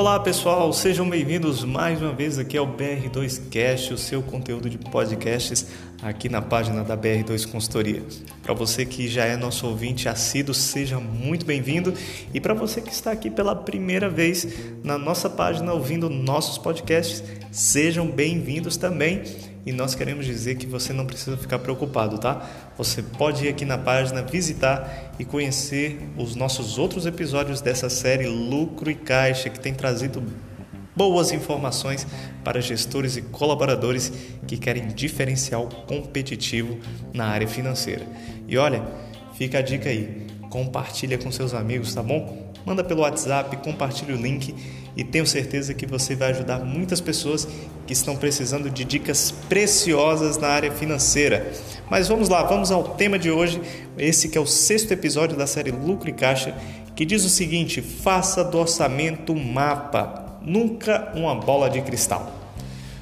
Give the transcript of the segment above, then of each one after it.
Olá pessoal, sejam bem-vindos mais uma vez aqui ao BR2Cast, o seu conteúdo de podcasts aqui na página da BR2 Consultoria. Para você que já é nosso ouvinte assíduo, seja muito bem-vindo e para você que está aqui pela primeira vez na nossa página ouvindo nossos podcasts, sejam bem-vindos também. E nós queremos dizer que você não precisa ficar preocupado, tá? Você pode ir aqui na página, visitar e conhecer os nossos outros episódios dessa série Lucro e Caixa, que tem trazido boas informações para gestores e colaboradores que querem diferencial competitivo na área financeira. E olha, fica a dica aí, compartilha com seus amigos, tá bom? Manda pelo WhatsApp, compartilha o link e tenho certeza que você vai ajudar muitas pessoas que estão precisando de dicas preciosas na área financeira. Mas vamos lá, vamos ao tema de hoje, esse que é o sexto episódio da série Lucro e Caixa, que diz o seguinte: faça do orçamento um mapa, nunca uma bola de cristal.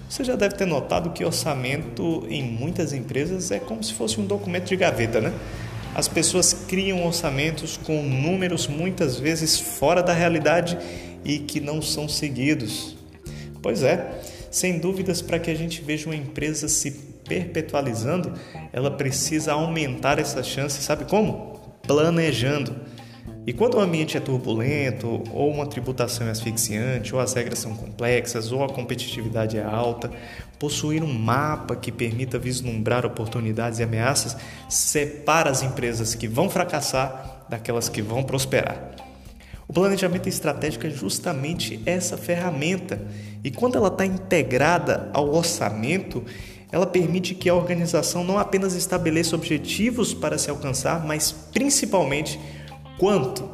Você já deve ter notado que orçamento em muitas empresas é como se fosse um documento de gaveta, né? As pessoas criam orçamentos com números muitas vezes fora da realidade e que não são seguidos. Pois é, sem dúvidas, para que a gente veja uma empresa se perpetualizando, ela precisa aumentar essa chance, sabe como? Planejando. E quando o ambiente é turbulento, ou uma tributação é asfixiante, ou as regras são complexas, ou a competitividade é alta, possuir um mapa que permita vislumbrar oportunidades e ameaças separa as empresas que vão fracassar daquelas que vão prosperar. O planejamento estratégico é justamente essa ferramenta, e quando ela está integrada ao orçamento, ela permite que a organização não apenas estabeleça objetivos para se alcançar, mas principalmente quanto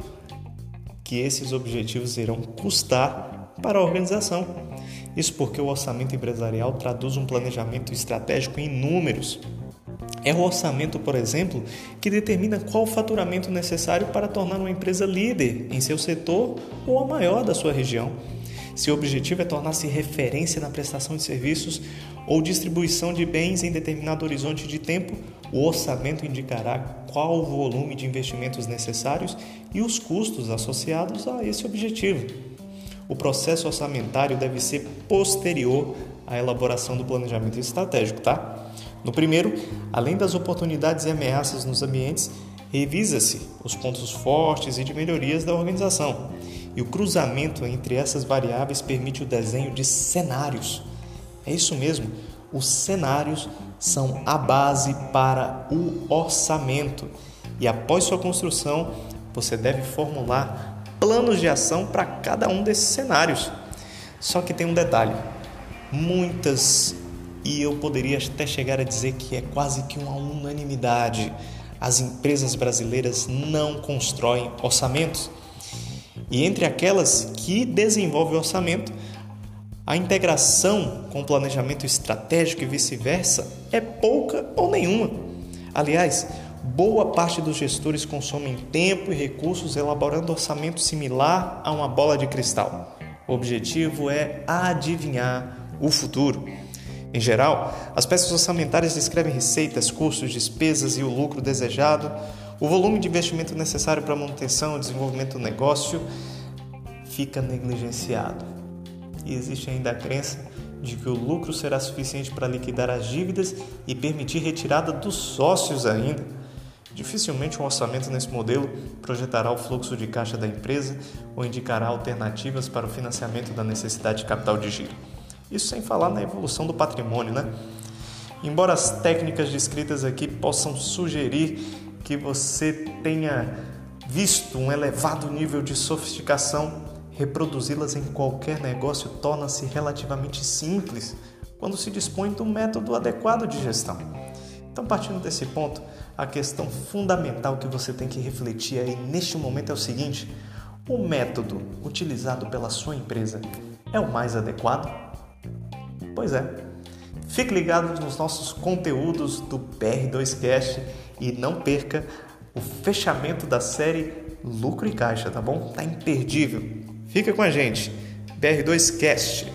que esses objetivos irão custar para a organização. Isso porque o orçamento empresarial traduz um planejamento estratégico em números. É o orçamento, por exemplo, que determina qual o faturamento necessário para tornar uma empresa líder em seu setor ou a maior da sua região. Se o objetivo é tornar-se referência na prestação de serviços ou distribuição de bens em determinado horizonte de tempo, o orçamento indicará qual o volume de investimentos necessários e os custos associados a esse objetivo. O processo orçamentário deve ser posterior à elaboração do planejamento estratégico, tá? No primeiro, além das oportunidades e ameaças nos ambientes, revisa-se os pontos fortes e de melhorias da organização. E o cruzamento entre essas variáveis permite o desenho de cenários. É isso mesmo, os cenários são a base para o orçamento. E após sua construção, você deve formular planos de ação para cada um desses cenários. Só que tem um detalhe: muitas, e eu poderia até chegar a dizer que é quase que uma unanimidade, as empresas brasileiras não constroem orçamentos. E entre aquelas que desenvolvem orçamento, a integração com o planejamento estratégico e vice-versa é pouca ou nenhuma. Aliás, boa parte dos gestores consomem tempo e recursos elaborando orçamento similar a uma bola de cristal. O objetivo é adivinhar o futuro. Em geral, as peças orçamentárias descrevem receitas, custos, despesas e o lucro desejado, o volume de investimento necessário para a manutenção e desenvolvimento do negócio fica negligenciado e existe ainda a crença de que o lucro será suficiente para liquidar as dívidas e permitir retirada dos sócios ainda. Dificilmente um orçamento nesse modelo projetará o fluxo de caixa da empresa ou indicará alternativas para o financiamento da necessidade de capital de giro. Isso sem falar na evolução do patrimônio, né? Embora as técnicas descritas aqui possam sugerir que você tenha visto um elevado nível de sofisticação Reproduzi-las em qualquer negócio torna-se relativamente simples quando se dispõe de um método adequado de gestão. Então, partindo desse ponto, a questão fundamental que você tem que refletir aí neste momento é o seguinte: o método utilizado pela sua empresa é o mais adequado? Pois é. Fique ligado nos nossos conteúdos do PR2Cast e não perca o fechamento da série Lucro e Caixa, tá bom? Tá imperdível. Fica com a gente. BR2Cast.